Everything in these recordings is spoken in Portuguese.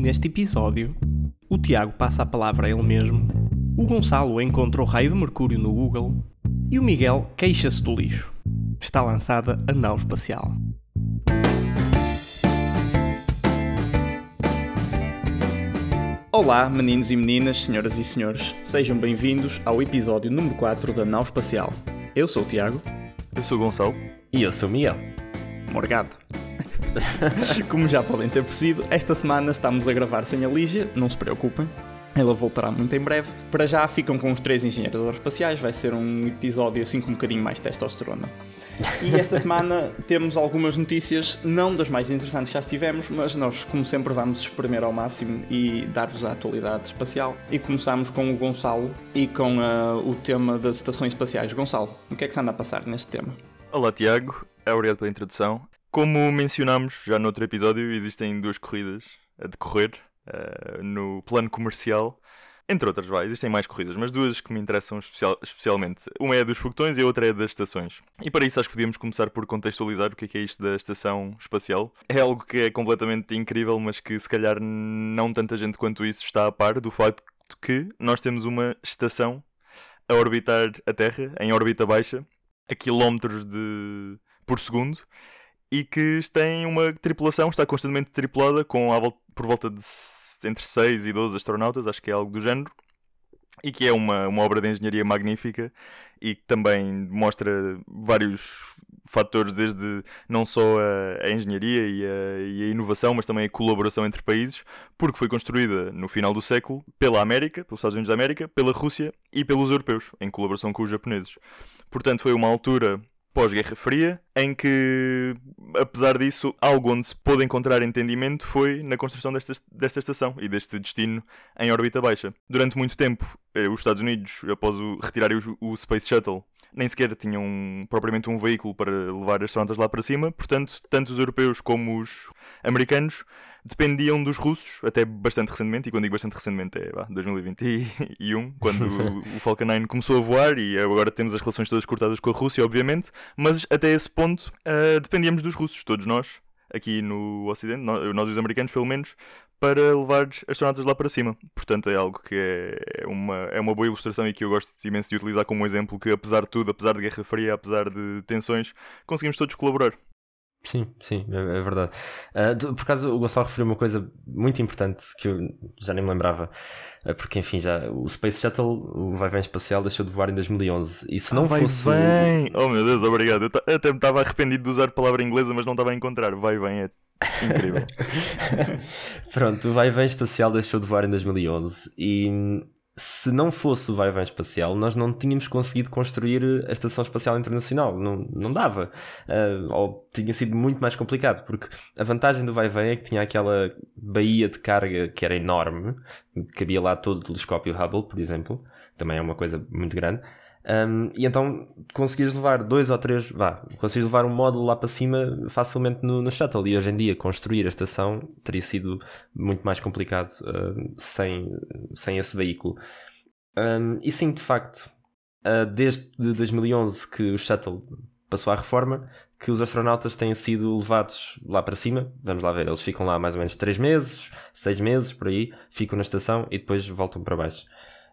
Neste episódio, o Tiago passa a palavra a ele mesmo, o Gonçalo encontra o raio de Mercúrio no Google e o Miguel queixa-se do lixo. Está lançada a nau espacial. Olá, meninos e meninas, senhoras e senhores. Sejam bem-vindos ao episódio número 4 da Nau Espacial. Eu sou o Tiago. Eu sou o Gonçalo. E eu sou o Miguel. Morgado. Como já podem ter percebido, esta semana estamos a gravar sem a Lígia, não se preocupem. Ela voltará muito em breve. Para já ficam com os três engenheiros aeroespaciais, vai ser um episódio assim com um bocadinho mais testosterona. E esta semana temos algumas notícias, não das mais interessantes que já tivemos, mas nós, como sempre, vamos espremer ao máximo e dar-vos a atualidade espacial. E começamos com o Gonçalo e com uh, o tema das estações espaciais. Gonçalo, o que é que se anda a passar neste tema? Olá, Tiago. Obrigado pela introdução. Como mencionámos já no outro episódio, existem duas corridas a decorrer uh, no plano comercial. Entre outras, vai, existem mais corridas, mas duas que me interessam especial, especialmente. Uma é a dos foguetões e a outra é das estações. E para isso acho que podíamos começar por contextualizar o que é, que é isto da estação espacial. É algo que é completamente incrível, mas que se calhar não tanta gente quanto isso está a par do facto que nós temos uma estação a orbitar a Terra, em órbita baixa, a quilómetros de... por segundo, e que tem uma tripulação, está constantemente tripulada com volta, por volta de entre 6 e 12 astronautas, acho que é algo do género, e que é uma, uma obra de engenharia magnífica e que também mostra vários fatores, desde não só a, a engenharia e a, e a, inovação, mas também a colaboração entre países, porque foi construída no final do século pela América, pelos Estados Unidos da América, pela Rússia e pelos europeus, em colaboração com os japoneses. Portanto, foi uma altura pós-Guerra Fria, em que, apesar disso, algo onde se pôde encontrar entendimento foi na construção desta, desta estação e deste destino em órbita baixa. Durante muito tempo, eh, os Estados Unidos, após o, retirarem o, o Space Shuttle, nem sequer tinham propriamente um veículo para levar astronautas lá para cima, portanto, tanto os europeus como os americanos dependiam dos russos, até bastante recentemente, e quando digo bastante recentemente é bah, 2021, quando o, Falcon 9 começou a voar. E agora temos as relações todas cortadas com a Rússia, obviamente, mas até esse ponto uh, dependíamos dos russos, todos nós, aqui no Ocidente, nós, nós os americanos pelo menos, para levar astronautas lá para cima. Portanto, é algo que é uma, é uma boa ilustração e que eu gosto imenso de utilizar como exemplo que, apesar de tudo, apesar de Guerra Fria, apesar de tensões, conseguimos todos colaborar. Sim, sim, é, é verdade. Uh, por acaso, o Gonçalo referiu uma coisa muito importante que eu já nem me lembrava. Uh, porque, enfim, já o Space Shuttle, o vai-vem espacial, deixou de voar em 2011. E se não ah, vai fosse. Vem. Oh meu Deus, obrigado. Eu até me estava arrependido de usar a palavra inglesa, mas não estava a encontrar. Vai, vem, é incrível. Pronto, o vai-vem espacial deixou de voar em 2011 e se não fosse o vai-vem espacial, nós não tínhamos conseguido construir a Estação Espacial Internacional. Não, não dava. Uh, ou tinha sido muito mais complicado, porque a vantagem do vai-vem é que tinha aquela baía de carga que era enorme, cabia lá todo o telescópio Hubble, por exemplo, também é uma coisa muito grande. Um, e então conseguias levar dois ou três, vá, conseguias levar um módulo lá para cima facilmente no, no shuttle. E hoje em dia construir a estação teria sido muito mais complicado uh, sem, sem esse veículo. Um, e sim, de facto, uh, desde 2011 que o shuttle passou à reforma, que os astronautas têm sido levados lá para cima. Vamos lá ver, eles ficam lá mais ou menos 3 meses, 6 meses por aí, ficam na estação e depois voltam para baixo.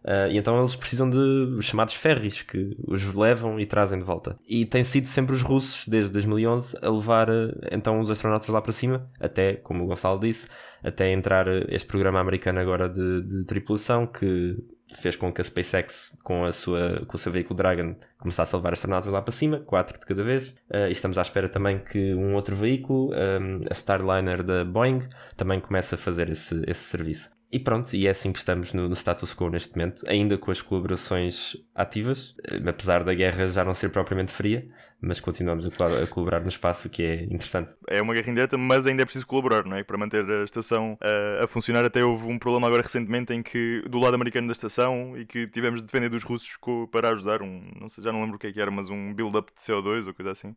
Uh, e então eles precisam de os chamados ferries que os levam e trazem de volta. E tem sido sempre os russos, desde 2011, a levar uh, então os astronautas lá para cima, até, como o Gonçalo disse, até entrar uh, este programa americano agora de, de, tripulação que fez com que a SpaceX, com, a sua, com o seu veículo Dragon, começasse a levar astronautas lá para cima, quatro de cada vez. e estamos à espera também que um outro veículo, um, a Starliner da Boeing, também comece a fazer esse, esse serviço. E pronto, e é assim que estamos no, no, status quo neste momento, ainda com as colaborações ativas, eh, apesar da guerra já não ser propriamente fria, mas continuamos a, a colaborar no espaço, que é interessante. É uma guerra indireta, mas ainda é preciso colaborar, não é? Para manter a estação a, a funcionar. Até houve um problema agora recentemente em que, do lado americano da estação, e que tivemos de depender dos russos para ajudar, um, não sei, já não lembro o que é que era, mas um build-up de CO2 ou coisa assim.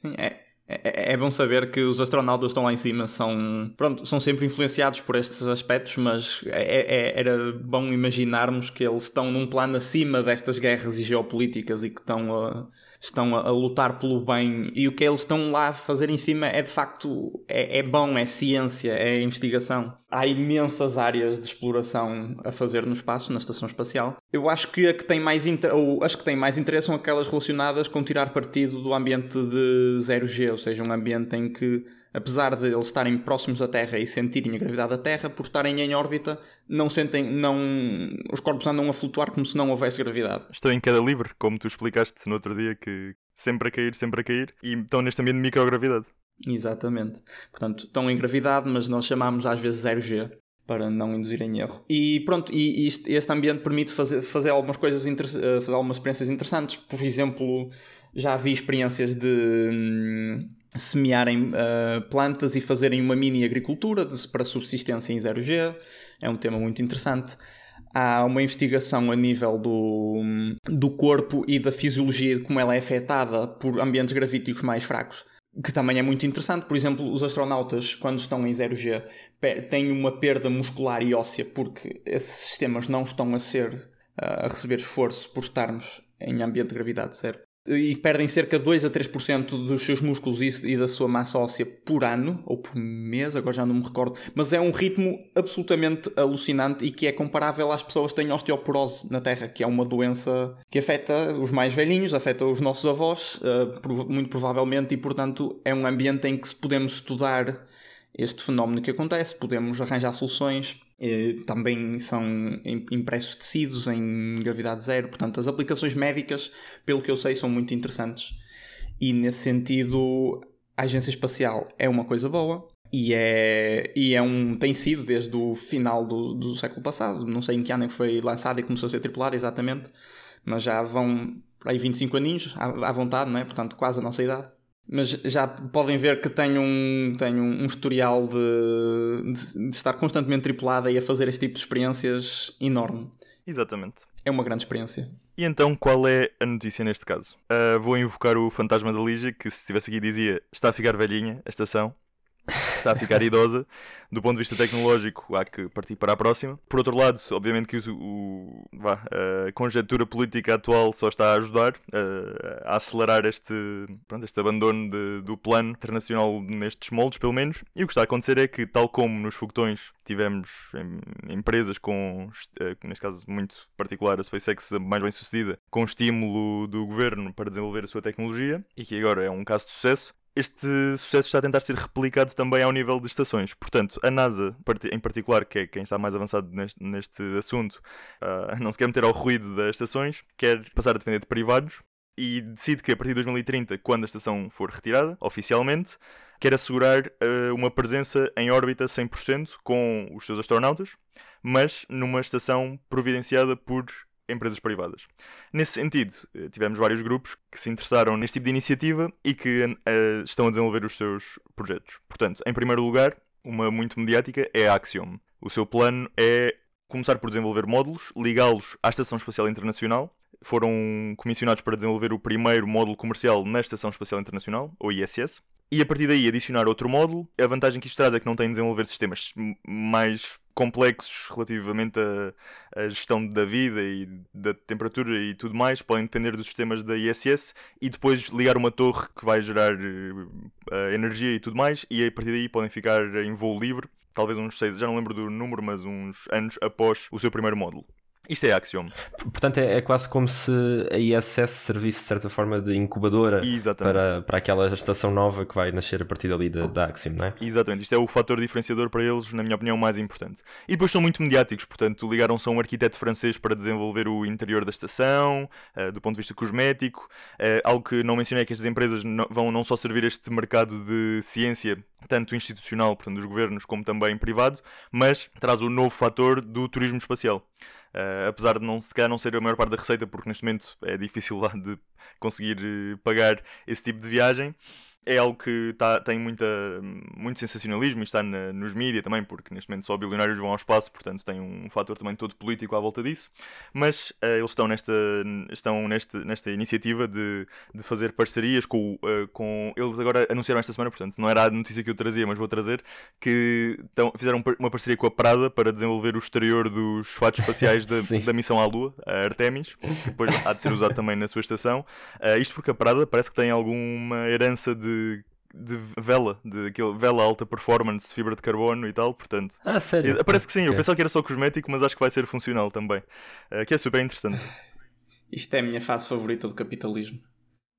Sim, é, é, é, bom saber que os astronautas estão lá em cima são, pronto, são sempre influenciados por estes aspectos, mas é, é, era bom imaginarmos que eles estão num plano acima destas guerras e geopolíticas e que estão a, estão a, a lutar pelo bem e o que eles estão lá a fazer em cima é de facto é, é bom, é ciência, é investigação. Há imensas áreas de exploração a fazer no espaço, na estação espacial. Eu acho que a que tem mais ou as que têm mais interesse são aquelas relacionadas com tirar partido do ambiente de 0G, ou seja, um ambiente em que apesar de eles estarem próximos da Terra e sentirem a gravidade da Terra, por estarem em órbita, não sentem, não, os corpos andam a flutuar como se não houvesse gravidade. Estão em queda livre, como tu explicaste no outro dia, que sempre a cair, sempre a cair, e estão neste ambiente de microgravidade. Exatamente. Portanto, estão em gravidade, mas nós chamamos às vezes 0G para não induzir em erro. E pronto, e este, este ambiente permite fazer, fazer algumas coisas, eh, fazer algumas experiências interessantes. Por exemplo, já vi experiências de hum, semearem uh, plantas e fazerem uma mini agricultura de, para subsistência em 0G. É um tema muito interessante. Há uma investigação a nível do, do corpo e da fisiologia como ela é afetada por ambientes gravíticos mais fracos, que também é muito interessante. Por exemplo, os astronautas, quando estão em 0G, têm uma perda muscular e óssea porque esses sistemas não estão a ser uh, a receber esforço por estarmos em ambiente de gravidade zero e perdem cerca de 2 a 3% dos seus músculos e, da sua massa óssea por ano, ou por mês, agora já não me recordo, mas é um ritmo absolutamente alucinante e que é comparável às pessoas que têm osteoporose na Terra, que é uma doença que afeta os mais velhinhos, afeta os nossos avós, uh, muito provavelmente, e portanto é um ambiente em que se podemos estudar este fenómeno que acontece, podemos arranjar soluções também são impressos tecidos em gravidade zero, portanto, as aplicações médicas, pelo que eu sei, são muito interessantes. E nesse sentido, a agência espacial é uma coisa boa e é, e é um tem sido desde o final do, do século passado. Não sei em que ano é que foi lançada e começou a ser tripulada exatamente, mas já vão aí 25 aninhos à, à vontade, não é? Portanto, quase a nossa idade. Mas já podem ver que tenho um, tenho um historial de, de, de estar constantemente tripulada e a fazer este tipo de experiências enorme. Exatamente. É uma grande experiência. E então, qual é a notícia neste caso? Uh, vou invocar o fantasma da Lígia, que se estivesse aqui dizia está a ficar velhinha a estação está a ficar idosa. Do ponto de vista tecnológico, há que partir para a próxima. Por outro lado, obviamente que o, o vá, a conjectura política atual só está a ajudar a, a acelerar este, pronto, este abandono de, do plano internacional nestes moldes, pelo menos. E o que está a acontecer é que, tal como nos foguetões tivemos em, empresas com, eh, neste caso muito particular, a SpaceX mais bem sucedida, com estímulo do governo para desenvolver a sua tecnologia, e que agora é um caso de sucesso, este sucesso está a tentar ser replicado também ao nível de estações. Portanto, a NASA, em particular, que é quem está mais avançado neste, neste assunto, uh, não se quer meter ao ruído das estações, quer passar a depender de privados e decide que a partir de 2030, quando a estação for retirada, oficialmente, quer assegurar uh, uma presença em órbita 100% com os seus astronautas, mas numa estação providenciada por empresas privadas. Nesse sentido, eh, tivemos vários grupos que se interessaram neste tipo de iniciativa e que uh, estão a desenvolver os seus projetos. Portanto, em primeiro lugar, uma muito mediática é a Axiom. O seu plano é começar por desenvolver módulos, ligá-los à Estação Espacial Internacional. Foram comissionados para desenvolver o primeiro módulo comercial na Estação Espacial Internacional, ou ISS, e a partir daí adicionar outro módulo. A vantagem que isto traz é que não tem de desenvolver sistemas mais complexos relativamente à, gestão da vida e da temperatura e tudo mais, podem depender dos sistemas da ISS e depois ligar uma torre que vai gerar uh, energia e tudo mais, e a partir daí podem ficar em voo livre, talvez uns seis, já não lembro do número, mas uns anos após o seu primeiro módulo. Isto é Axiom. Portanto, é, é, quase como se a ISS servisse de certa forma de incubadora para, para aquela estação nova que vai nascer a partir dali da, da Axiom, não é? Exatamente. Isto é o fator diferenciador para eles, na minha opinião, mais importante. E depois são muito mediáticos, portanto, ligaram-se a um arquiteto francês para desenvolver o interior da estação, uh, do ponto de vista cosmético. Uh, algo que não mencionei é que estas empresas não, vão não só servir este mercado de ciência, tanto institucional, portanto, dos governos, como também privado, mas traz o novo fator do turismo espacial. Uh, apesar de não, se calhar não ser a maior parte da receita, porque neste momento é difícil lá de conseguir uh, pagar esse tipo de viagem. É algo que tá, tem muita, muito sensacionalismo e está na, nos mídias também, porque neste momento só bilionários vão ao espaço, portanto tem um fator também todo político à volta disso. Mas uh, eles estão nesta, estão neste, nesta iniciativa de, de fazer parcerias com, uh, com. Eles agora anunciaram esta semana, portanto não era a notícia que eu trazia, mas vou trazer, que estão, fizeram uma parceria com a Prada para desenvolver o exterior dos fatos espaciais da, da missão à Lua, a Artemis, que depois há de ser usado também na sua estação. Uh, isto porque a Prada parece que tem alguma herança de de vela, de aquele vela alta performance, fibra de carbono e tal, portanto. Ah, sério? Parece que sim, okay. eu pensava que era só cosmético, mas acho que vai ser funcional também. Uh, que é super interessante. Isto é a minha fase favorita do capitalismo.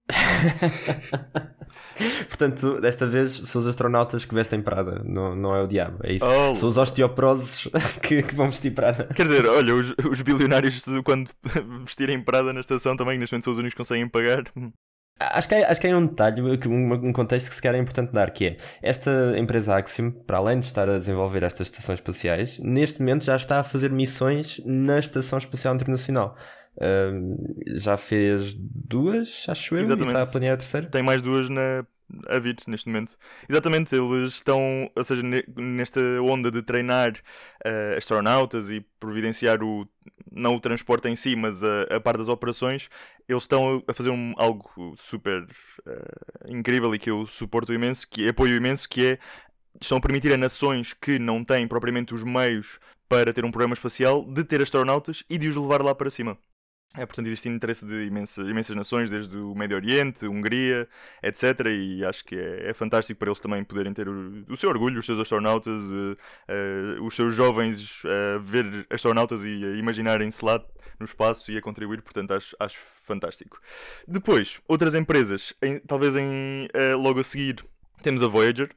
Portanto, desta vez são os astronautas que vestem Prada, não, não é o diabo, é isso. Oh. São os osteoproses que, que, vão vestir Prada. Quer dizer, olha, os, os bilionários, quando vestirem Prada na estação, também neste momento são os únicos que conseguem pagar. Acho que, é, acho que é um detalhe, um, um contexto que se calhar é importante dar, que é esta empresa Axiom, para além de estar a desenvolver estas estações espaciais, neste momento já está a fazer missões na Estação Espacial Internacional. Uh, já fez duas, acho eu, Exatamente. e está a planear a terceira. Tem mais duas na, a vir neste momento. Exatamente, eles estão, ou seja, nesta onda de treinar uh, astronautas e providenciar o não o transporte em si, mas a, a par das operações, eles estão a fazer um, algo super uh, incrível e que eu suporto imenso, que apoio imenso, que é estão a permitir a nações que não têm propriamente os meios para ter um programa espacial de ter astronautas e de os levar lá para cima. É, portanto, existe interesse de imensas, imensas nações, desde o Médio Oriente, Hungria, etc. E acho que é, é fantástico para eles também poderem ter o, o seu orgulho, os seus astronautas, uh, uh, os seus jovens uh, ver astronautas e a imaginarem-se lá no espaço e a contribuir. Portanto, acho, acho fantástico. Depois, outras empresas, em, talvez em, eh, logo a seguir, temos a Voyager,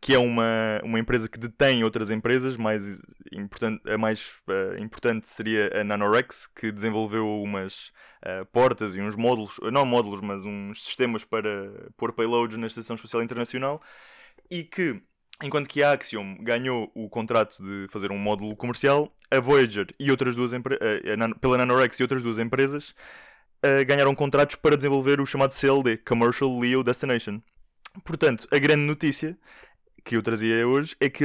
que é uma, uma empresa que detém outras empresas, mais importante, a mais uh, importante seria a Nanorex, que desenvolveu umas uh, portas e uns módulos, não módulos, mas uns sistemas para pôr payloads na Estação Espacial Internacional, e que, enquanto que a Axiom ganhou o contrato de fazer um módulo comercial, a Voyager e outras duas uh, pela Nanorex e outras duas empresas ganharam contratos para desenvolver o chamado CLD, Commercial LEO Destination Portanto, a grande notícia que eu trazia hoje é que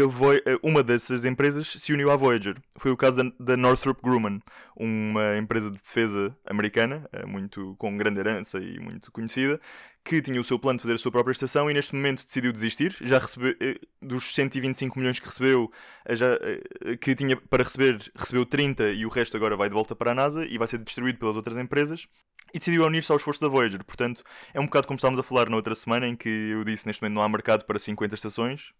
uma dessas empresas se uniu à Voyager. Foi o caso da, Northrop Grumman, uma empresa de defesa americana, eh, muito com grande herança e muito conhecida, que tinha o seu plano de fazer a sua própria estação e neste momento decidiu desistir. Já recebeu, eh, dos 125 milhões que recebeu, eh, já, que tinha para receber, recebeu 30 e o resto agora vai de volta para a NASA e vai ser distribuído pelas outras empresas e decidiu unir-se ao esforço da Voyager. Portanto, é um bocado como estávamos a falar na outra semana, em que eu disse neste momento não há mercado para 50 estações,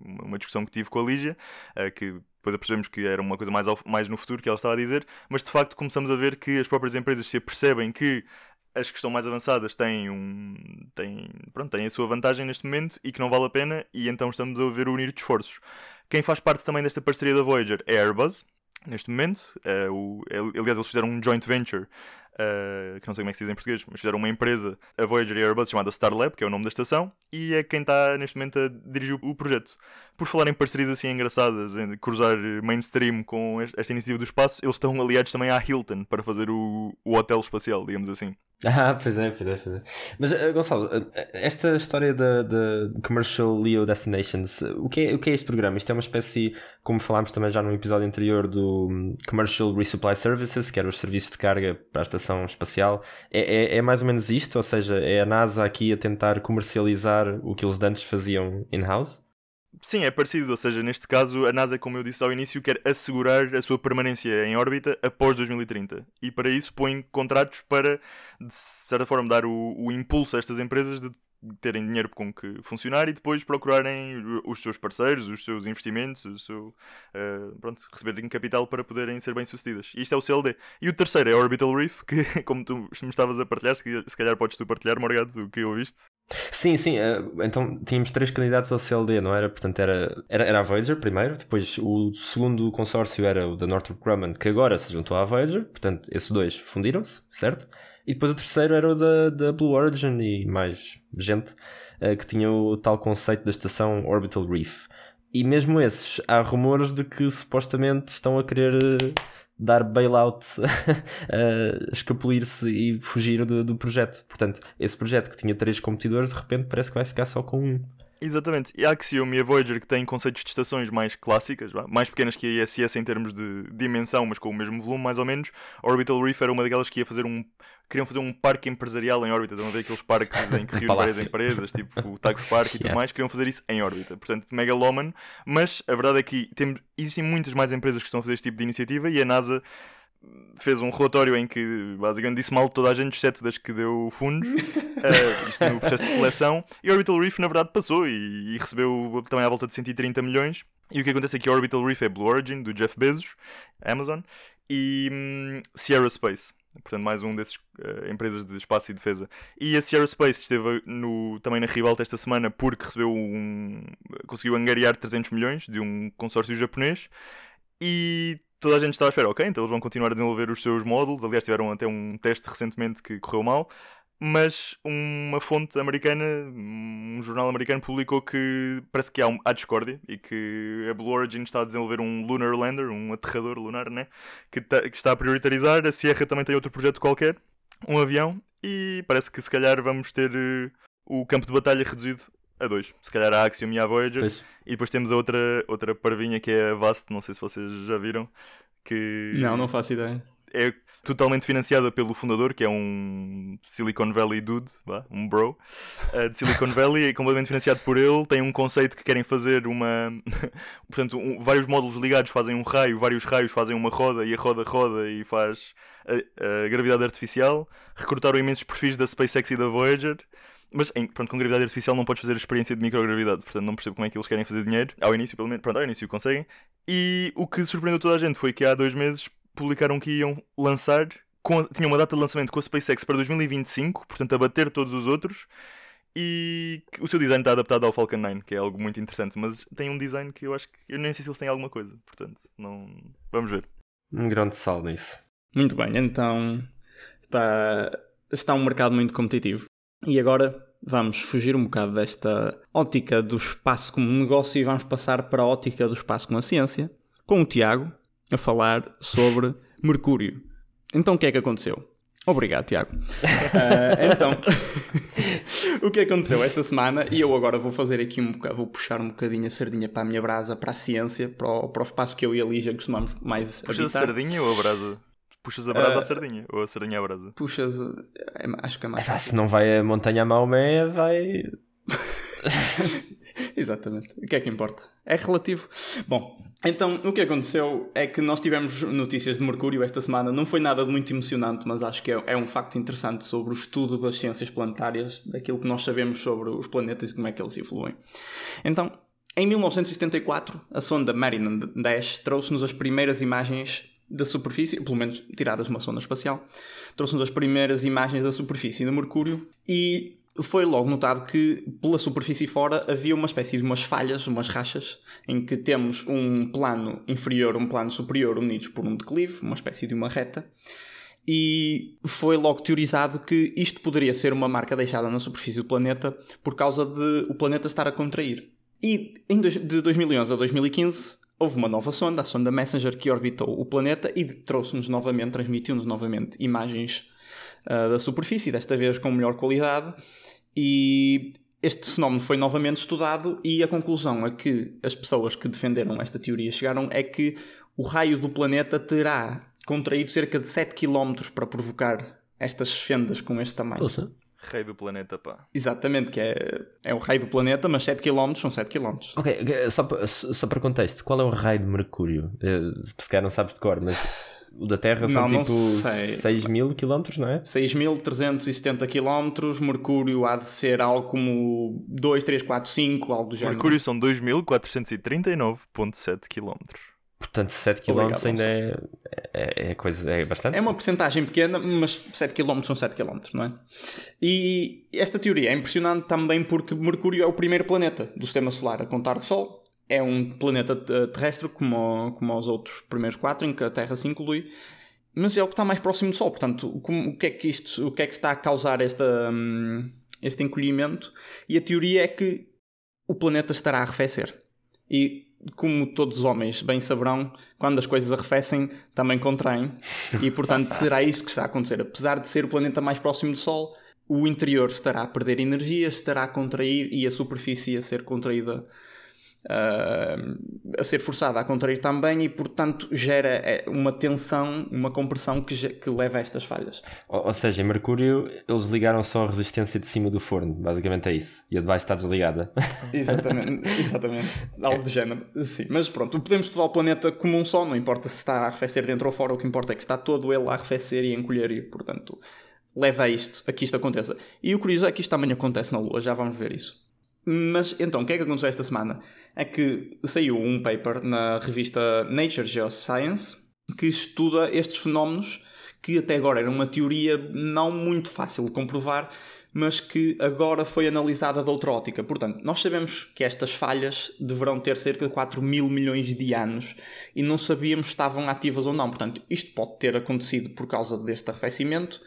uma discussão que tive com a Lígia, eh, que depois percebemos que era uma coisa mais, ao, mais no futuro que ela estava a dizer, mas de facto começamos a ver que as próprias empresas se percebem que as que estão mais avançadas têm, um, têm, pronto, têm a sua vantagem neste momento e que não vale a pena, e então estamos a ver unir esforços. Quem faz parte também desta parceria da Voyager é a Airbus, neste momento. Uh, o, aliás, eles fizeram um joint venture uh, que não sei como é que se diz em português, mas fizeram uma empresa, a Voyager Airbus, chamada Starlab, que é o nome da estação, e é quem está neste momento a dirigir o projeto. Por falar em parcerias assim engraçadas, em cruzar mainstream com esta iniciativa do espaço, eles estão aliados também à Hilton para fazer o, o hotel espacial, digamos assim. Ah, pois é, pois é, pois é. Mas, uh, Gonçalo, uh, esta história da Commercial Leo Destinations, o que, é, o que é este programa? Isto é uma espécie, como falámos também já no episódio anterior, do um, Commercial Resupply Services, que era os serviços de carga para a estação espacial. É, é, é, mais ou menos isto? Ou seja, é a NASA aqui a tentar comercializar o que eles antes faziam in-house? Sim, é parecido, ou seja, neste caso a NASA, como eu disse ao início, quer assegurar a sua permanência em órbita após 2030 e para isso põe contratos para, de certa forma, dar o, o impulso a estas empresas de terem dinheiro com que funcionar e depois procurarem os seus parceiros, os seus investimentos, o seu, uh, pronto, receberem capital para poderem ser bem-sucedidas. Isto é o CLD. E o terceiro é Orbital Reef, que, como tu me estavas a partilhar, se calhar podes tu partilhar, Morgado, o que ouviste. Sim, sim. Uh, então tínhamos três candidatos ao CLD, não era? Portanto, era, era, era a Voyager primeiro, depois o segundo consórcio era o da Northrop Grumman, que agora se juntou à Voyager, portanto, esses dois fundiram-se, certo? E depois o terceiro era o da, da Blue Origin e mais gente uh, que tinha o tal conceito da estação Orbital Reef. E mesmo esses, há rumores de que supostamente estão a querer uh, dar bailout, uh, escapulir-se e fugir do, do projeto. Portanto, esse projeto que tinha três competidores, de repente parece que vai ficar só com um. Exatamente. E a Axiom e a Voyager que têm conceitos de estações mais clássicas, mais pequenas que a ISS em termos de dimensão, mas com o mesmo volume, mais ou menos. A Orbital Reef era uma daquelas que ia fazer um. Queriam fazer um parque empresarial em órbita. Estão a ver aqueles parques em que reúnem várias empresas, tipo o Tagus Park e tudo mais. Queriam fazer isso em órbita. Portanto, megaloman. Mas a verdade é que tem, existem muitas mais empresas que estão a fazer este tipo de iniciativa e a NASA fez um relatório em que basicamente disse mal de toda a gente, exceto das que deu fundos, uh, isto no processo de seleção, e a Orbital Reef na verdade passou e, e, recebeu também à volta de 130 milhões. E o que acontece é que a Orbital Reef é Blue Origin, do Jeff Bezos, Amazon, e hum, Sierra Space. Portanto, mais um desses uh, empresas de espaço e defesa. E a Sierra Space esteve no, também na ribalta esta semana porque recebeu um. conseguiu angariar 300 milhões de um consórcio japonês. E toda a gente estava à espera, ok, então eles vão continuar a desenvolver os seus módulos. Aliás, tiveram até um teste recentemente que correu mal. Mas uma fonte americana, um jornal americano, publicou que parece que há, um, há discórdia e que a Blue Origin está a desenvolver um Lunar Lander, um aterrador lunar, né? que, tá, que está a prioritarizar. A Sierra também tem outro projeto qualquer, um avião, e parece que se calhar vamos ter uh, o campo de batalha reduzido a dois. Se calhar a Axiom e a Voyager. Pois. E depois temos a outra, outra parvinha que é a Vast, não sei se vocês já viram. Que não, não faço ideia. É totalmente financiada pelo fundador, que é um Silicon Valley dude, um bro, uh, de Silicon Valley, é completamente financiado por ele. Tem um conceito que querem fazer uma. Portanto, um, vários módulos ligados fazem um raio, vários raios fazem uma roda e a roda roda e faz a, a gravidade artificial. Recrutaram imensos perfis da SpaceX e da Voyager. Mas em, pronto, com gravidade artificial não podes fazer a experiência de microgravidade, portanto não percebo como é que eles querem fazer dinheiro. Ao início, pelo menos, pronto, ao início conseguem. E o que surpreendeu toda a gente foi que há dois meses publicaram que iam lançar, com, tinham uma data de lançamento com a SpaceX para 2025, portanto a bater todos os outros. E o seu design está adaptado ao Falcon 9, que é algo muito interessante, mas tem um design que eu acho que eu nem sei se eles têm alguma coisa, portanto, não. Vamos ver. Um grande sal nisso. Muito bem, então está, está um mercado muito competitivo. E agora vamos fugir um bocado desta ótica do espaço como negócio e vamos passar para a ótica do espaço como a ciência, com o Tiago a falar sobre Mercúrio. Então o que é que aconteceu? Obrigado, Tiago. Uh, então, o que aconteceu esta semana, e eu agora vou fazer aqui um bocado, vou puxar um bocadinho a sardinha para a minha brasa, para a ciência, para o, para o espaço que eu e a Lígia costumamos mais Puxas a sardinha ou a brasa? Puxas a brasa uh, à sardinha ou a sardinha à brasa? Puxas. É, acho que é mais. É, se não vai a montanha a Maomé, vai. Exatamente. O que é que importa? É relativo. Bom, então o que aconteceu é que nós tivemos notícias de Mercúrio esta semana. Não foi nada de muito emocionante, mas acho que é, é um facto interessante sobre o estudo das ciências planetárias, daquilo que nós sabemos sobre os planetas e como é que eles evoluem. Então, em 1974, a sonda Mariner 10 trouxe-nos as primeiras imagens da superfície, pelo menos tiradas de uma sonda espacial, trouxe-nos as primeiras imagens da superfície de Mercúrio e foi logo notado que pela superfície fora havia uma espécie de umas falhas, umas rachas, em que temos um plano inferior um plano superior unidos por um declive, uma espécie de uma reta, e foi logo teorizado que isto poderia ser uma marca deixada na superfície do planeta por causa de o planeta estar a contrair. E de 2011 a 2015 houve uma nova sonda, a sonda Messenger, que orbitou o planeta e trouxe-nos novamente, transmitiu-nos novamente imagens uh, da superfície, desta vez com melhor qualidade. E este fenómeno foi novamente estudado e a conclusão a que as pessoas que defenderam esta teoria chegaram é que o raio do planeta terá contraído cerca de 7 km para provocar estas fendas com este tamanho. Ouça. Raio do planeta, pá. Exatamente, que é, é o raio do planeta, mas 7 km são 7 km. Ok, só, só para contexto, qual é o raio de Mercúrio? Se calhar não sabes de cor, mas o da Terra são não, tipo 6 mil quilómetros, não é? 6.370 quilómetros, Mercúrio há de ser algo como 2, 3, 4, 5, algo do género. Mercúrio são 2.439.7 quilómetros. Portanto, 7 km ainda é, é, é, coisa, é bastante. É uma porcentagem pequena, mas 7 km são 7 km, não é? E esta teoria é impressionante também porque Mercúrio é o primeiro planeta do sistema solar a contar do Sol. É um planeta terrestre como, como os outros primeiros quatro, em que a Terra se inclui, mas é o que está mais próximo do Sol. Portanto, como, o, que é que isto, o que é que está a causar esta, um, este encolhimento? E a teoria é que o planeta estará a arrefecer. E como todos os homens bem saberão, quando as coisas arrefecem, também contraem. E, portanto, será isso que está a acontecer. Apesar de ser o planeta mais próximo do Sol, o interior estará a perder energia, estará a contrair e a superfície a ser contraída uh, a ser forçada a contrair também e, portanto, gera eh, uma tensão, uma compressão que, que leva a estas falhas. Ou, ou, seja, em Mercúrio eles ligaram só a resistência de cima do forno, basicamente é isso. E a de baixo está desligada. Exatamente, exatamente. Algo do género. Sim, mas pronto, podemos estudar o planeta como um só, não importa se está a arrefecer dentro ou fora, o que importa é que está todo ele a arrefecer e a encolher e, portanto, leva a isto, a que isto aconteça. E o curioso é que isto também acontece na Lua, já vamos ver isso. Mas então, o que é que aconteceu esta semana? É que saiu um paper na revista Nature Geoscience que estuda estes fenómenos que até agora era uma teoria não muito fácil de comprovar, mas que agora foi analisada de outra ótica. Portanto, nós sabemos que estas falhas deverão ter cerca de 4 mil milhões de anos e não sabíamos se estavam ativas ou não. Portanto, isto pode ter acontecido por causa deste arrefecimento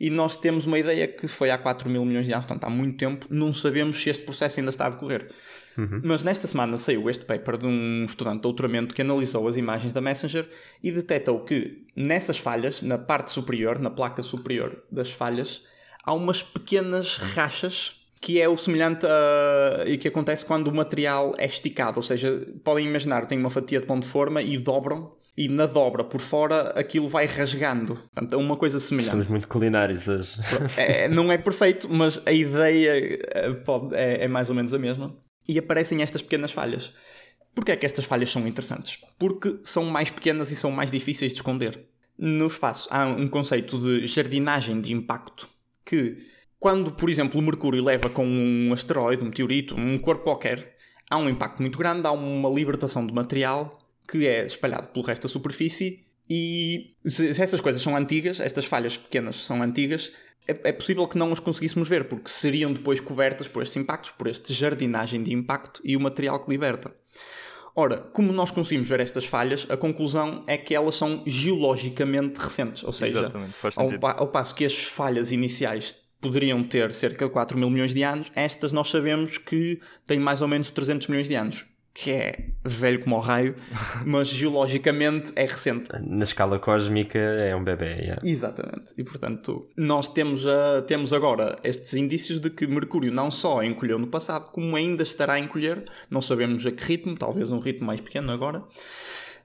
e nós temos uma ideia que foi há 4 mil milhões de anos, portanto há muito tempo, não sabemos se este processo ainda está a decorrer. Uhum. Mas nesta semana saiu este paper de um estudante de doutoramento que analisou as imagens da Messenger e detectou que nessas falhas, na parte superior, na placa superior das falhas, há umas pequenas rachas que é o semelhante a, e que acontece quando o material é esticado, ou seja, podem imaginar, tem uma fatia de pão de forma e dobram e na dobra por fora aquilo vai rasgando. Portanto, é uma coisa semelhante. Somos muito culinários hoje. É, não é perfeito, mas a ideia eh, pode, é, é mais ou menos a mesma. E aparecem estas pequenas falhas. Porquê é que estas falhas são interessantes? Porque são mais pequenas e são mais difíceis de esconder. No espaço há um conceito de jardinagem de impacto que, quando, por exemplo, o Mercúrio leva com um asteroide, um meteorito, um corpo qualquer, há um impacto muito grande, há uma libertação de material que é espalhado pelo resto da superfície e se, se essas coisas são antigas, estas falhas pequenas são antigas, é, é, possível que não as conseguíssemos ver, porque seriam depois cobertas por estes impactos, por este jardinagem de impacto e o material que liberta. Ora, como nós conseguimos ver estas falhas, a conclusão é que elas são geologicamente recentes, ou seja, ao, pa ao passo que as falhas iniciais poderiam ter cerca de 4 mil milhões de anos, estas nós sabemos que têm mais ou menos 300 milhões de anos que é velho como o raio, mas geologicamente é recente. Na escala cósmica é um bebê. Yeah. Exatamente. E portanto, nós temos, a, temos agora estes indícios de que Mercúrio não só encolheu no passado, como ainda estará a encolher. Não sabemos a que ritmo, talvez um ritmo mais pequeno agora,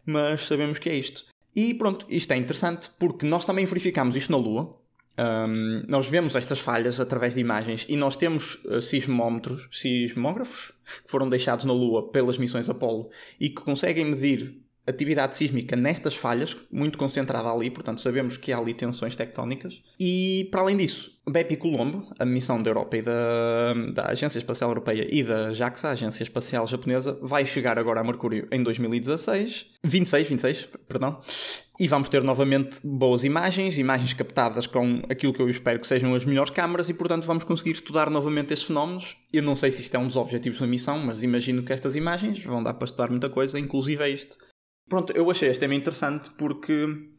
mas sabemos que é isto. E pronto, isto é interessante porque nós também verificamos isto na Lua. Um, nós vemos estas falhas através de imagens e nós temos uh, sismómetros, sismógrafos, que foram deixados na Lua pelas missões Apollo e que conseguem medir atividade sísmica nestas falhas, muito concentrada ali, portanto sabemos que há ali tensões tectónicas. E para além disso, BEPI Colombo, a missão da Europa e da, da Agência Espacial Europeia e da JAXA, a Agência Espacial Japonesa, vai chegar agora a Mercúrio em 2016, 26, 26, perdão, e vamos ter novamente boas imagens, imagens captadas com aquilo que eu espero que sejam as melhores câmaras e, portanto, vamos conseguir estudar novamente estes fenómenos. Eu não sei se isto é um dos objetivos da missão, mas imagino que estas imagens vão dar para estudar muita coisa, inclusive é isto. Pronto, eu achei este tema interessante porque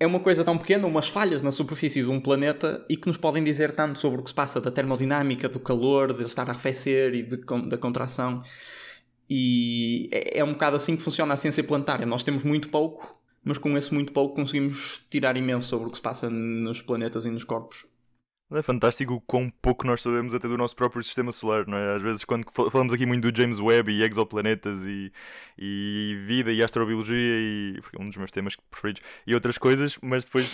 é uma coisa tão pequena, umas falhas na superfície de um planeta e que nos podem dizer tanto sobre o que se passa da termodinâmica, do calor, de estar a arrefecer e de, da contração. E é, é um bocado assim que funciona a ciência planetária. Nós temos muito pouco, mas com esse muito pouco conseguimos tirar imenso sobre o que se passa nos planetas e nos corpos. É fantástico o quão pouco nós sabemos até do nosso próprio sistema solar, não é? Às vezes, quando falamos aqui muito do James Webb e exoplanetas e, e vida e astrobiologia, e é um dos meus temas preferidos, e outras coisas, mas depois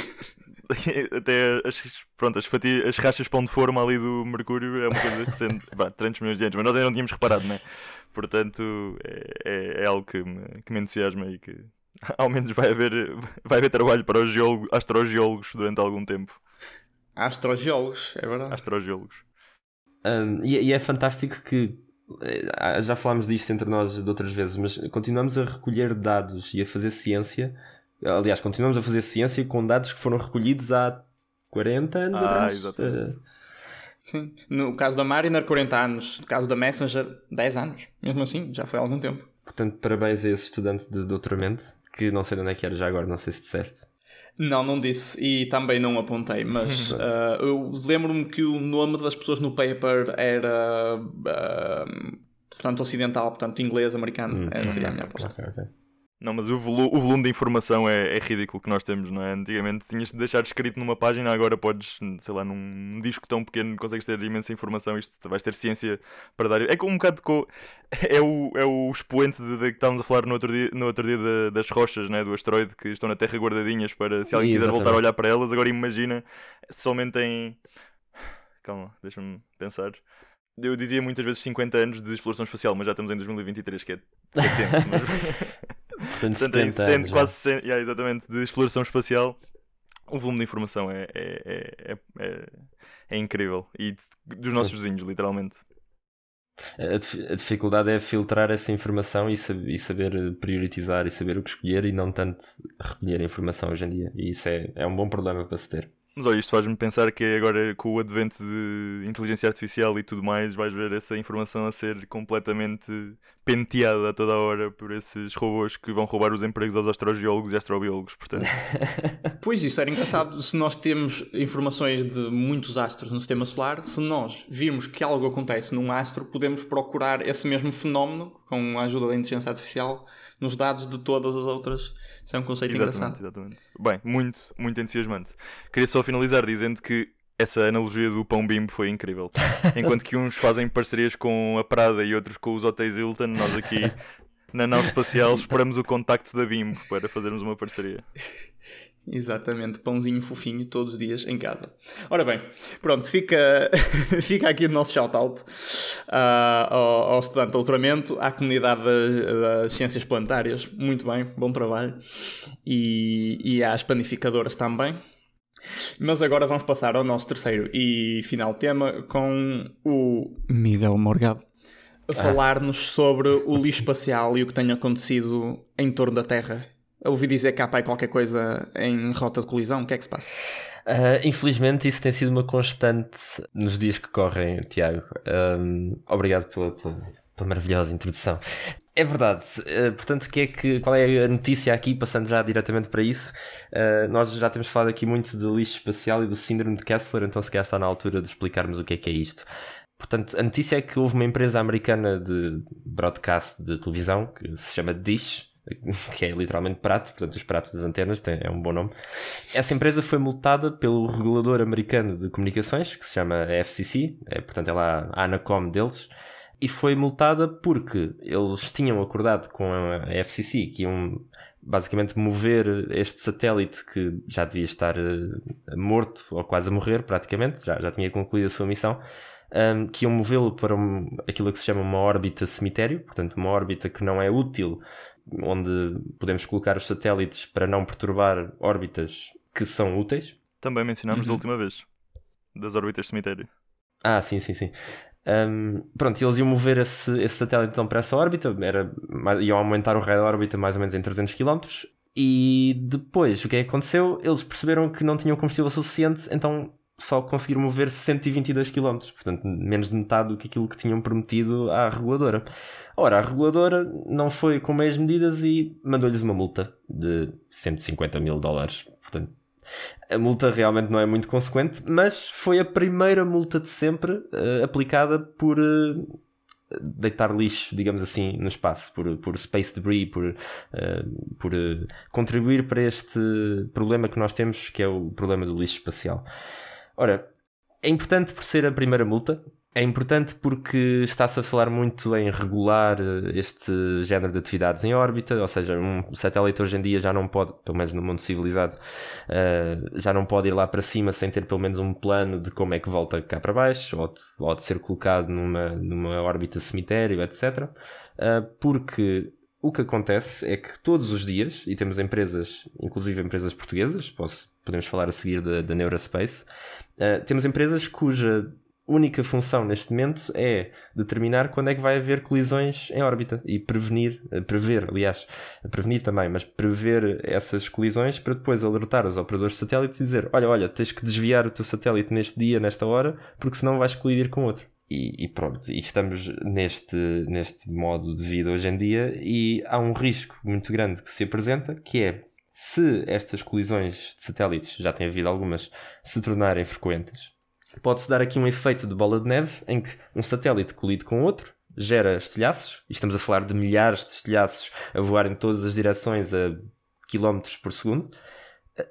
até as, pronto, as, fatias, as rachas pão de forma ali do Mercúrio é uma coisa recente, bah, 300 milhões de anos, mas nós ainda não tínhamos reparado, não é? Portanto, é, é, é algo que me, que me entusiasma e que ao menos vai haver, vai haver trabalho para os geólogos, astrogeólogos durante algum tempo. Astrogeólogos, é verdade. Astrogeólogos. Um, e, e, é fantástico que eh, já falámos disto entre nós de outras vezes, mas continuamos a recolher dados e a fazer ciência. Aliás, continuamos a fazer ciência com dados que foram recolhidos há 40 anos ah, atrás. Exatamente. Uh, Sim. No caso da Mariner, 40 anos. No caso da Messenger, 10 anos. Mesmo assim, já foi há algum tempo. Portanto, parabéns a esse estudante de doutoramento, que não sei de onde é que era já agora, não sei se disseste. Não, não disse e também não apontei, mas uh, eu lembro-me que o nome das pessoas no paper era uh, portanto, ocidental, portanto, inglês, americano. Hum, Essa seria a minha aposta. ok, ok. Não, mas o, volu- o volume de informação é, é ridículo que nós temos, não é? Antigamente tinhas de deixar escrito numa página, agora podes, sei lá, num disco tão pequeno consegues ter imensa informação. Isto vais ter ciência para dar. É como um bocado com. É o, é o expoente de, de que estávamos a falar no outro dia, no outro dia da- das rochas, né? do asteroide, que estão na Terra guardadinhas para se alguém quiser voltar a olhar para elas. Agora imagina somente em. Calma, deixa-me pensar. Eu dizia muitas vezes 50 anos de exploração espacial, mas já estamos em 2023, que é, que é tenso. Mas... Portanto, Portanto, em 70 cento- anos, quase 100, yeah, exatamente, de exploração espacial, o volume de informação é, é, é, é, é- é incrível. E dos nossos vizinhos, literalmente. A, a dificuldade é filtrar essa informação e, sab- e saber eh, prioritizar e saber o que escolher e não tanto recolher a informação hoje em dia. E isso é, é um bom problema para se ter. Mas olha, isto faz-me pensar que agora com o advento de inteligência artificial e tudo mais, vais ver essa informação a ser completamente penteada a toda a hora por esses robôs que vão roubar os empregos aos astrogeólogos e astrobiólogos. Portanto, Pois isso era engraçado se nós temos informações de muitos astros no sistema solar, se nós virmos que algo acontece num astro, podemos procurar esse mesmo fenómeno com a ajuda da inteligência artificial nos dados de todas as outras. Isso é um conceito Exatamente, engraçado. exatamente. Bem, muito, muito entusiasmante. Queria só finalizar dizendo que essa analogia do pão bimbo foi incrível. Enquanto que uns fazem parcerias com a Prada e outros com os hotéis Hilton, nós aqui na nave espacial esperamos o contacto da Bimbo para fazermos uma parceria. Exatamente, pãozinho fofinho todos os dias em casa. Ora bem, pronto, fica, fica aqui o nosso shout-out ah, ao, ao estudante de doutoramento, à comunidade das, das ciências planetárias, muito bem, bom trabalho, e, e às panificadoras também. Mas agora vamos passar ao nosso terceiro e final tema com o Miguel Morgado a falar-nos sobre o lixo espacial e o que tem acontecido em torno da Terra. Ouvi dizer que há pai qualquer coisa em rota de colisão, o que é que se passa? Ah, infelizmente, isso tem sido uma constante nos dias que correm, Tiago. Ahm, obrigado pela, pela- pela maravilhosa introdução. É verdade. Ah, portanto, que é que, qual é a notícia aqui, passando já diretamente para isso? Ah, nós já temos falado aqui muito do lixo espacial e do síndrome de Kessler, então se calhar está na altura de explicarmos o que é que é isto. Portanto, a notícia é que houve uma empresa americana de broadcast de televisão que se chama Dish, que é literalmente prato, portanto, os pratos das antenas, tem, é um bom nome. Essa empresa foi multada pelo regulador americano de comunicações, que se chama FCC, é, portanto, é lá a Anacom deles, e foi multada porque eles tinham acordado com a FCC que iam basicamente mover este satélite que já devia estar eh, morto ou quase a morrer praticamente, já, já tinha concluído a sua missão, um, que iam movê-lo para um- aquilo que se chama uma órbita cemitério, portanto, uma órbita que não é útil, onde podemos colocar os satélites para não perturbar órbitas que são úteis. Também mencionámos da Uhum. última vez, das órbitas cemitério. Ah, sim, sim, sim. Um, pronto, eles iam mover esse, esse satélite então para essa órbita, era, iam aumentar o raio da órbita mais ou menos em 300 km. E depois, o que é que aconteceu? Eles perceberam que não tinham combustível suficiente, então só conseguiram mover 122 km, portanto, menos de metade do que aquilo que tinham prometido à reguladora. Ora, a reguladora não foi com meias medidas e mandou-lhes uma multa de 150 mil dólares. Portanto, a multa realmente não é muito consequente, mas foi a primeira multa de sempre eh, aplicada por eh, deitar lixo, digamos assim, no espaço, por, por space debris, por, eh, por contribuir para este problema que nós temos, que é o problema do lixo espacial. Ora, é importante por ser a primeira multa, é importante porque está-se a falar muito em regular eh, este género de atividades em órbita, ou seja, um satélite hoje em dia já não pode, pelo menos no mundo civilizado, eh, já não pode ir lá para cima sem ter pelo menos um plano de como é que volta cá para baixo, ou de, ou de ser colocado numa, numa órbita cemitério, etc. Eh, porque o que acontece é que todos os dias, e temos empresas, inclusive empresas portuguesas, posso, podemos falar a seguir da, Neurospace, eh, temos empresas cuja única função neste momento é determinar quando é que vai haver colisões em órbita e prevenir, eh, prever, aliás, prevenir também, mas prever essas colisões para depois alertar os operadores de satélites e dizer: olha, olha, tens que desviar o teu satélite neste dia, nesta hora, porque senão vais colidir com outro. E, e pronto, e estamos neste, neste modo de vida hoje em dia e há um risco muito grande que se apresenta, que é se estas colisões de satélites, já tem havido algumas, se tornarem frequentes, pode-se dar aqui um efeito de bola de neve em que um satélite colide com outro, gera estilhaços, e estamos a falar de milhares de estilhaços a voar em todas as direções a quilómetros por segundo.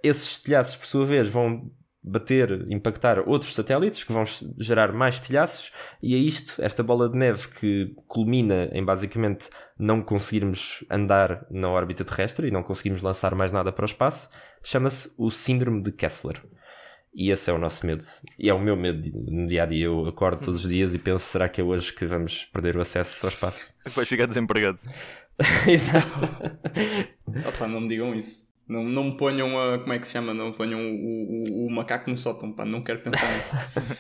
Esses estilhaços, por sua vez, vão bater, impactar outros satélites que vão gerar mais estilhaços, e é isto, esta bola de neve que culmina em basicamente não conseguirmos andar na órbita terrestre e não conseguirmos lançar mais nada para o espaço, chama-se o Síndrome de Kessler. E esse é o nosso medo. E é o meu medo no dia a dia. Eu acordo todos os dias e penso: será que é hoje que vamos perder o acesso ao espaço? Vais ficar desempregado. Exato. Opa, não me digam isso. Não, não me ponham a. Como é que se chama? Não me ponham o, o, o macaco no sótão, pá. Não quero pensar nisso.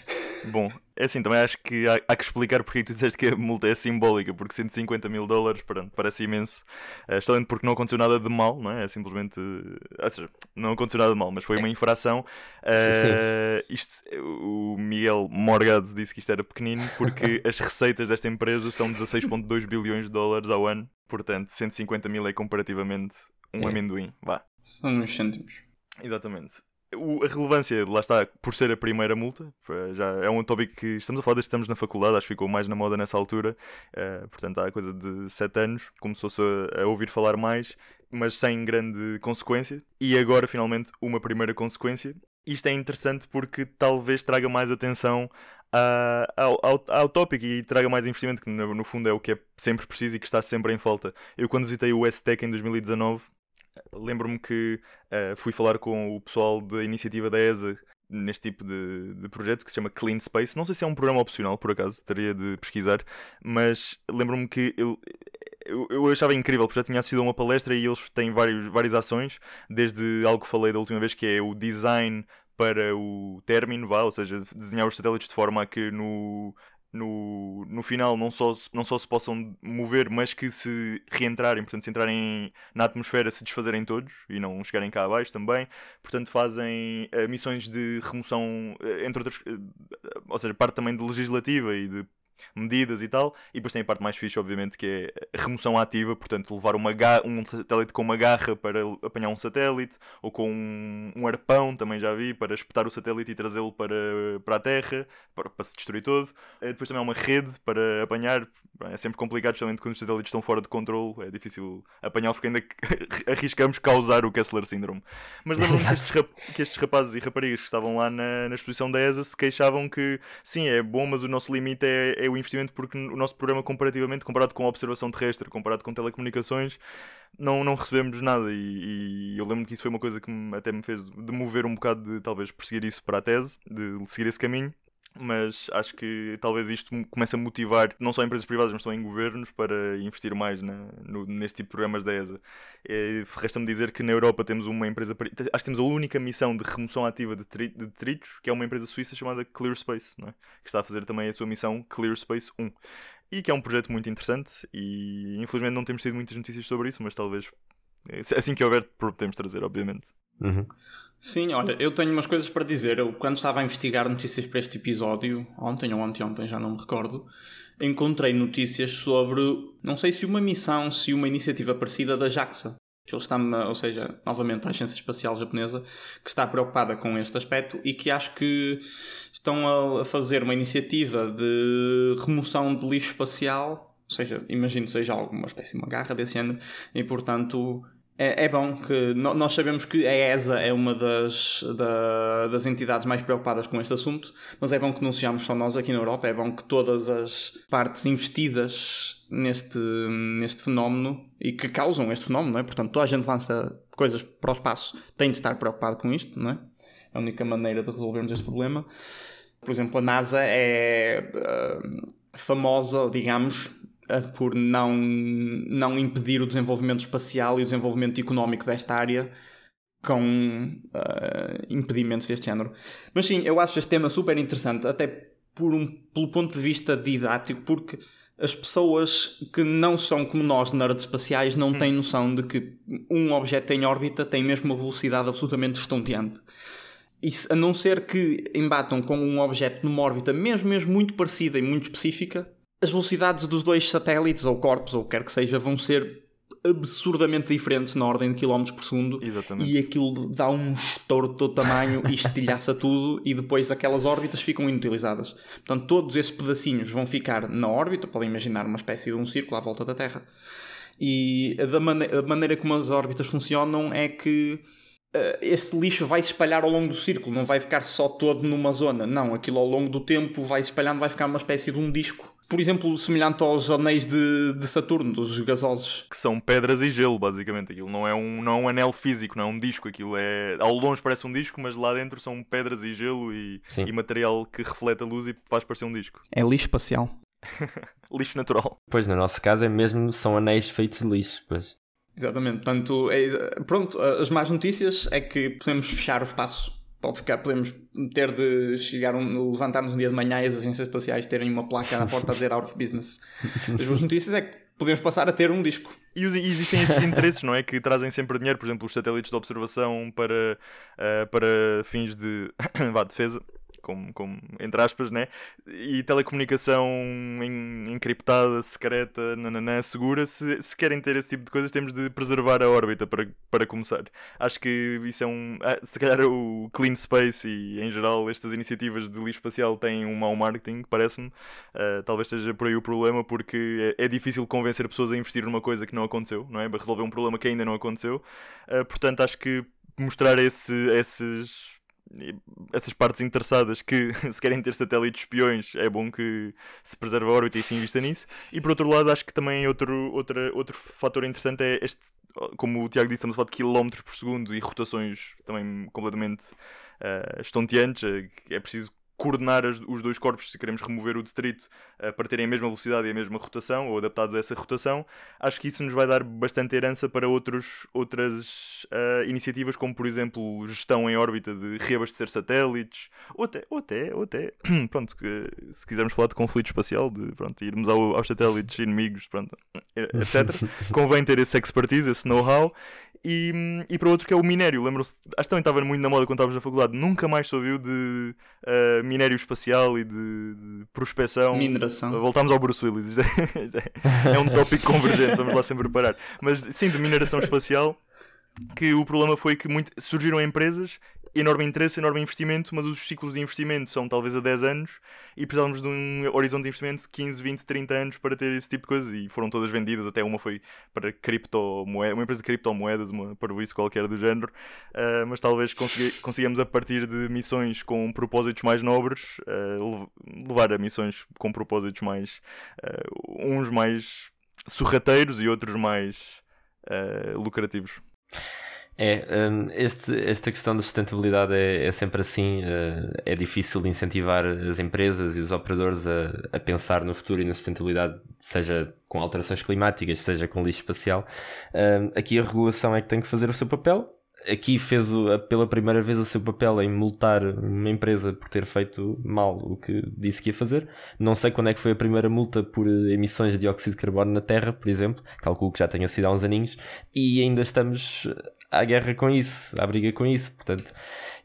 Bom, é assim, também acho que há, há, que explicar porque tu disseste que a multa é simbólica, porque 150 mil dólares, pronto, parece imenso. Uh, está lendo porque não aconteceu nada de mal, não é? É simplesmente. Ou seja, não aconteceu nada de mal, mas foi uma infração. Uh, isto, o Miguel Morgado disse que isto era pequenino porque as receitas desta empresa são 16,2 bilhões de dólares ao ano, portanto, 150 mil é comparativamente um é. amendoim. Vá. São uns cêntimos. Exatamente o, a relevância, lá está, por ser a primeira multa, já é um tópico que estamos a falar desde que estamos na faculdade, acho que ficou mais na moda nessa altura, uh, portanto há coisa de 7 anos, começou-se a, a, ouvir falar mais, mas sem grande consequência, e agora finalmente uma primeira consequência. Isto é interessante porque talvez traga mais atenção uh, ao, ao, ao tópico e traga mais investimento, que no, no, fundo é o que é sempre preciso e que está sempre em falta. Eu quando visitei o STEC em 2019, Lembro-me que uh, fui falar com o pessoal da iniciativa da ESA neste tipo de, de, projeto que se chama Clean Space. Não sei se é um programa opcional, por acaso, teria de pesquisar, mas lembro-me que eu, eu, eu, achava incrível, porque já tinha sido uma palestra e eles têm vários, várias ações, desde algo que falei da última vez, que é o design para o término, vá, ou seja, desenhar os satélites de forma a que no, no, no final não só, não só se possam mover, mas que se reentrarem, portanto, se entrarem na atmosfera, se desfazerem todos e não chegarem cá abaixo também. Portanto, fazem uh, missões de remoção, uh, entre outras, uh, ou seja, parte também de legislativa e de medidas e tal. E depois tem a parte mais fixe, obviamente, que é remoção ativa, portanto, levar uma um satélite com uma garra para apanhar um satélite, ou com um, um arpão, também já vi, para espetar o satélite e trazê-lo para, para a Terra, para, para se destruir todo. Eh, depois também há uma rede para apanhar. É sempre complicado, especialmente quando os satélites estão fora de controle, é difícil apanhá-los porque ainda arriscamos causar o Kessler Syndrome. Mas lembro-me que, estes que estes rapazes e raparigas que estavam lá na, na exposição da ESA se queixavam que sim, é bom, mas o nosso limite é, é o investimento porque o nosso programa, comparativamente, comparado com a observação terrestre, comparado com telecomunicações, não, não recebemos nada. E, e eu lembro que isso foi uma coisa que me, até me fez demover um bocado de talvez perseguir isso para a tese, de seguir esse caminho mas acho que talvez isto comece a motivar não só empresas privadas, mas também governos para investir mais na, no, neste tipo de programas da ESA. Resta-me dizer que na Europa temos uma empresa, acho que temos a única missão de remoção ativa de, de detritos, que é uma empresa suíça chamada Clear Space, é? que está a fazer também a sua missão Clear Space 1. E que é um projeto muito interessante e infelizmente não temos tido muitas notícias sobre isso, mas talvez assim que houver podemos trazer, obviamente. Uhum. Sim, olha, eu tenho umas coisas para dizer. Eu, quando estava a investigar notícias para este episódio, ontem ou anteontem, já não me recordo, encontrei notícias sobre, não sei se uma missão, se uma iniciativa parecida da JAXA. Que ele está, ou seja, novamente a Agência Espacial Japonesa, que está preocupada com este aspecto e que acho que estão a fazer uma iniciativa de remoção de lixo espacial, ou seja, imagino que seja alguma espécie de uma garra desse ano, e portanto é, é, bom que nós sabemos que a ESA é uma das, da, das entidades mais preocupadas com este assunto, mas é bom que não sejamos só nós aqui na Europa, é bom que todas as partes investidas neste, neste fenómeno e que causam este fenómeno, não é? Portanto, toda a gente lança coisas para o espaço, tem de estar preocupado com isto, não é? É a única maneira de resolvermos este problema. Por exemplo, a NASA é uh, famosa, digamos, por não, não impedir o desenvolvimento espacial e o desenvolvimento económico desta área com uh, impedimentos deste género. Mas sim, eu acho este tema super interessante, até por um, pelo ponto de vista didático, porque as pessoas que não são como nós, nerds espaciais, não hum. têm noção de que um objeto em órbita tem mesmo uma velocidade absolutamente estonteante. E a não ser que embatam com um objeto numa órbita mesmo, mesmo muito parecida e muito específica, as velocidades dos dois satélites, ou corpos, ou quer que seja, vão ser absurdamente diferentes na ordem de quilómetros por segundo Exatamente. e aquilo dá um estouro de todo tamanho e estilhaça tudo e depois aquelas órbitas ficam inutilizadas. Portanto, todos esses pedacinhos vão ficar na órbita, podem imaginar uma espécie de um círculo à volta da Terra. E da mane a maneira como as órbitas funcionam é que uh, este lixo vai se espalhar ao longo do círculo, não vai ficar só todo numa zona. Não, aquilo ao longo do tempo vai se espalhando, vai ficar uma espécie de um disco. Por exemplo, semelhante aos anéis de, de Saturno, dos gasosos. Que são pedras e gelo, basicamente. Aquilo não é, um, não é um anel físico, não é um disco. Aquilo é. Ao longe parece um disco, mas lá dentro são pedras e gelo e, e material que reflete a luz e faz parecer um disco. É lixo espacial. lixo natural. Pois, no nosso caso é mesmo, são anéis feitos de lixo, pois. Exatamente, portanto, é, pronto, as más notícias é que podemos fechar o espaço. Pode ficar, podemos ter de chegar, um, levantarmos um dia de manhã e as agências espaciais terem uma placa na porta a dizer out of business. As boas notícias é que podemos passar a ter um disco. E existem esses interesses, não é? Que trazem sempre dinheiro, por exemplo, os satélites de observação para, uh, para fins de vá, defesa como, como, entre aspas, né? E telecomunicação encriptada, secreta, nananã, segura. Se, se querem ter esse tipo de coisas, temos de preservar a órbita para, para começar. Acho que isso é um. Ah, se calhar o Clean Space e, em geral, estas iniciativas de lixo espacial têm um mau marketing, parece-me. Uh, talvez seja por aí o problema, porque é, é, difícil convencer pessoas a investir numa coisa que não aconteceu, não é? Para resolver um problema que ainda não aconteceu. Uh, portanto, acho que mostrar esse, esses essas partes interessadas que se querem ter satélites espiões é bom que se preserve a órbita e se invista nisso. E por outro lado acho que também outro, outra, outro fator interessante é este como o Tiago disse, estamos a falar de quilómetros por segundo e rotações também completamente uh, estonteantes, é preciso coordenar as, os dois corpos se queremos remover o detrito uh, para terem a mesma velocidade e a mesma rotação, ou adaptado a essa rotação, acho que isso nos vai dar bastante herança para outros, outras uh, iniciativas, como por exemplo gestão em órbita de reabastecer satélites, ou até, ou até, ou até pronto, que, se quisermos falar de conflito espacial, de pronto, irmos ao, aos satélites inimigos, pronto, etc. Convém ter esse expertise, esse know-how, e, e para outro que é o minério. Lembram-se, acho que também estava muito na moda quando estávamos na faculdade, nunca mais se ouviu de uh, minério espacial e de, de prospecção. Mineração. Voltámos ao Bruce Willis, é, é um tópico convergente, vamos lá sempre parar. Mas sim, de mineração espacial que o problema foi que muito, surgiram empresas enorme interesse, enorme investimento, mas os ciclos de investimento são talvez a 10 anos e precisávamos de um horizonte de investimento de 15, 20, 30 anos para ter esse tipo de coisas e foram todas vendidas, até uma foi para criptomoedas, uma empresa de criptomoedas, uma isso qualquer do género, uh, mas talvez consegui, consigamos a partir de missões com propósitos mais nobres, uh, levar a missões com propósitos mais, uh, uns mais sorrateiros e outros mais lucrativos. É, um, este, esta questão da sustentabilidade é, é sempre assim. Uh, é difícil incentivar as empresas e os operadores a, a, pensar no futuro e na sustentabilidade, seja com alterações climáticas, seja com lixo espacial. Um, aqui a regulação é que tem que fazer o seu papel. Aqui fez o, pela primeira vez o seu papel em multar uma empresa por ter feito mal o que disse que ia fazer. Não sei quando é que foi a primeira multa por emissões de dióxido de carbono na Terra, por exemplo. Calculo que já tenha sido há uns aninhos. E ainda estamos à guerra com isso, à briga com isso. Portanto,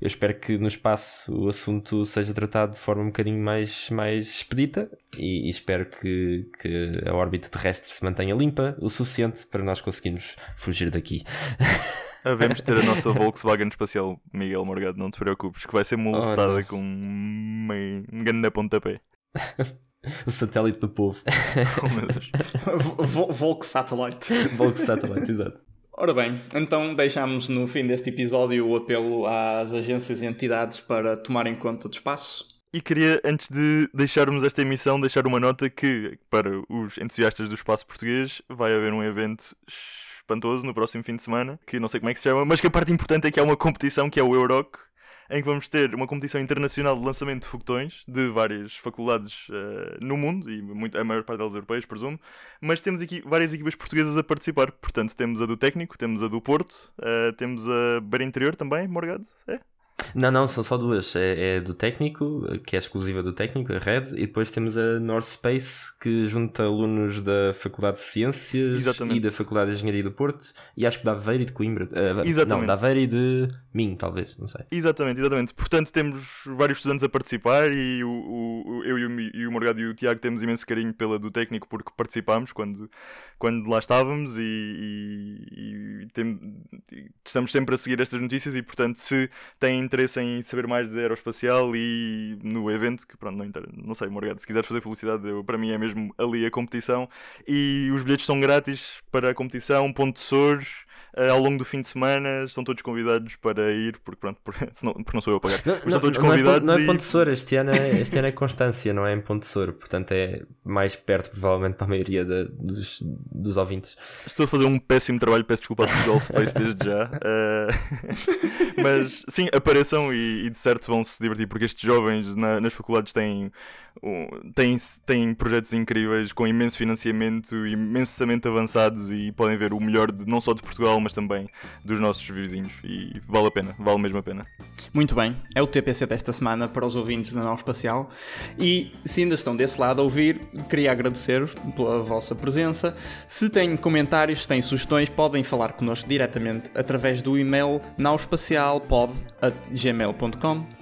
eu espero que no espaço o assunto seja tratado de forma um bocadinho mais, mais expedita e, e espero que, que a órbita terrestre se mantenha limpa o suficiente para nós conseguirmos fugir daqui. Havemos ter a nossa Volkswagen espacial, Miguel Morgado, não te preocupes, que vai ser multada oh, com um, um grande pontapé. o satélite do povo. oh, meu Deus. Volk Satellite. Volk Satellite, exato. Ora bem, então deixamos no fim deste episódio o apelo às agências e entidades para tomarem conta do espaço. E queria, antes de deixarmos esta emissão, deixar uma nota que, para os entusiastas do espaço português, vai haver um evento espantoso no próximo fim de semana, que não sei como é que se chama, mas que a parte importante é que há uma competição que é o Euroc, em que vamos ter uma competição internacional de lançamento de foguetões de várias faculdades uh, no mundo, e muito, a maior parte delas europeias, presumo, mas temos aqui várias equipas portuguesas a participar. Portanto, temos a do técnico, temos a do Porto, uh, temos a Beira Interior também, Morgado, é? Não, não, são só duas. É, é, do técnico, que é exclusiva do técnico, a Red, e depois temos a North Space, que junta alunos da Faculdade de Ciências Exatamente. e da Faculdade de Engenharia do Porto, e acho que da Aveiro e de Coimbra. Uh, Exatamente. Não, da Aveiro e de Minho, talvez, não sei. Exatamente, exatamente. Portanto, temos vários estudantes a participar e o, o, eu e o, e o Morgado e o Tiago temos imenso carinho pela do técnico porque participámos quando, quando lá estávamos e, e, e tem, estamos sempre a seguir estas notícias e, portanto, se têm interesse em saber mais de aeroespacial e no evento, que pronto, não, não sei, Morgado, se quiseres fazer publicidade, eu, para mim é mesmo ali a competição e os bilhetes são grátis para a competição, ponto SOR. Uh, ao longo do fim de semana estão todos convidados para ir, porque pronto, porque, senão, porque não sou eu a pagar. Não, estão todos não convidados. Não é, e... ponto Sor, este ano é, este ano é Constância, não é em Ponte Sor, portanto é mais perto, provavelmente, para a maioria de, dos, dos ouvintes. Estou a fazer um péssimo trabalho, peço desculpa a Google Space desde já. Uh... Mas sim, apareçam e, e, de certo vão se divertir, porque estes jovens na, nas faculdades têm têm, têm projetos incríveis com imenso financiamento, imensamente avançados e podem ver o melhor de, não só de Portugal, mas também dos nossos vizinhos. E vale a pena, vale mesmo a pena. Muito bem, é o TPC desta semana para os ouvintes da Nau Espacial. E se ainda estão desse lado a ouvir, queria agradecer pela vossa presença. Se têm comentários, se têm sugestões, podem falar connosco diretamente através do e-mail nauespacialpod.gmail.com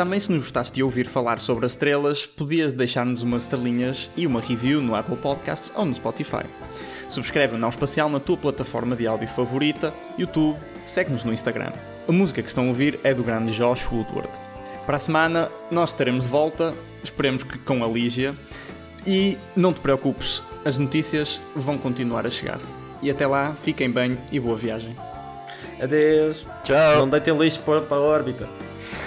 também se nos gostaste de ouvir falar sobre as estrelas, podias deixar-nos umas estrelinhas e uma review no Apple Podcasts ou no Spotify. Subscreve o Não Espacial na tua plataforma de áudio favorita, YouTube, segue-nos no Instagram. A música que estão a ouvir é do grande Josh Woodward. Para a semana nós estaremos de volta, esperemos que com a Lígia, e não te preocupes, as notícias vão continuar a chegar. E até lá, fiquem bem e boa viagem. Adeus. Tchau. Não deitem lixo para a órbita.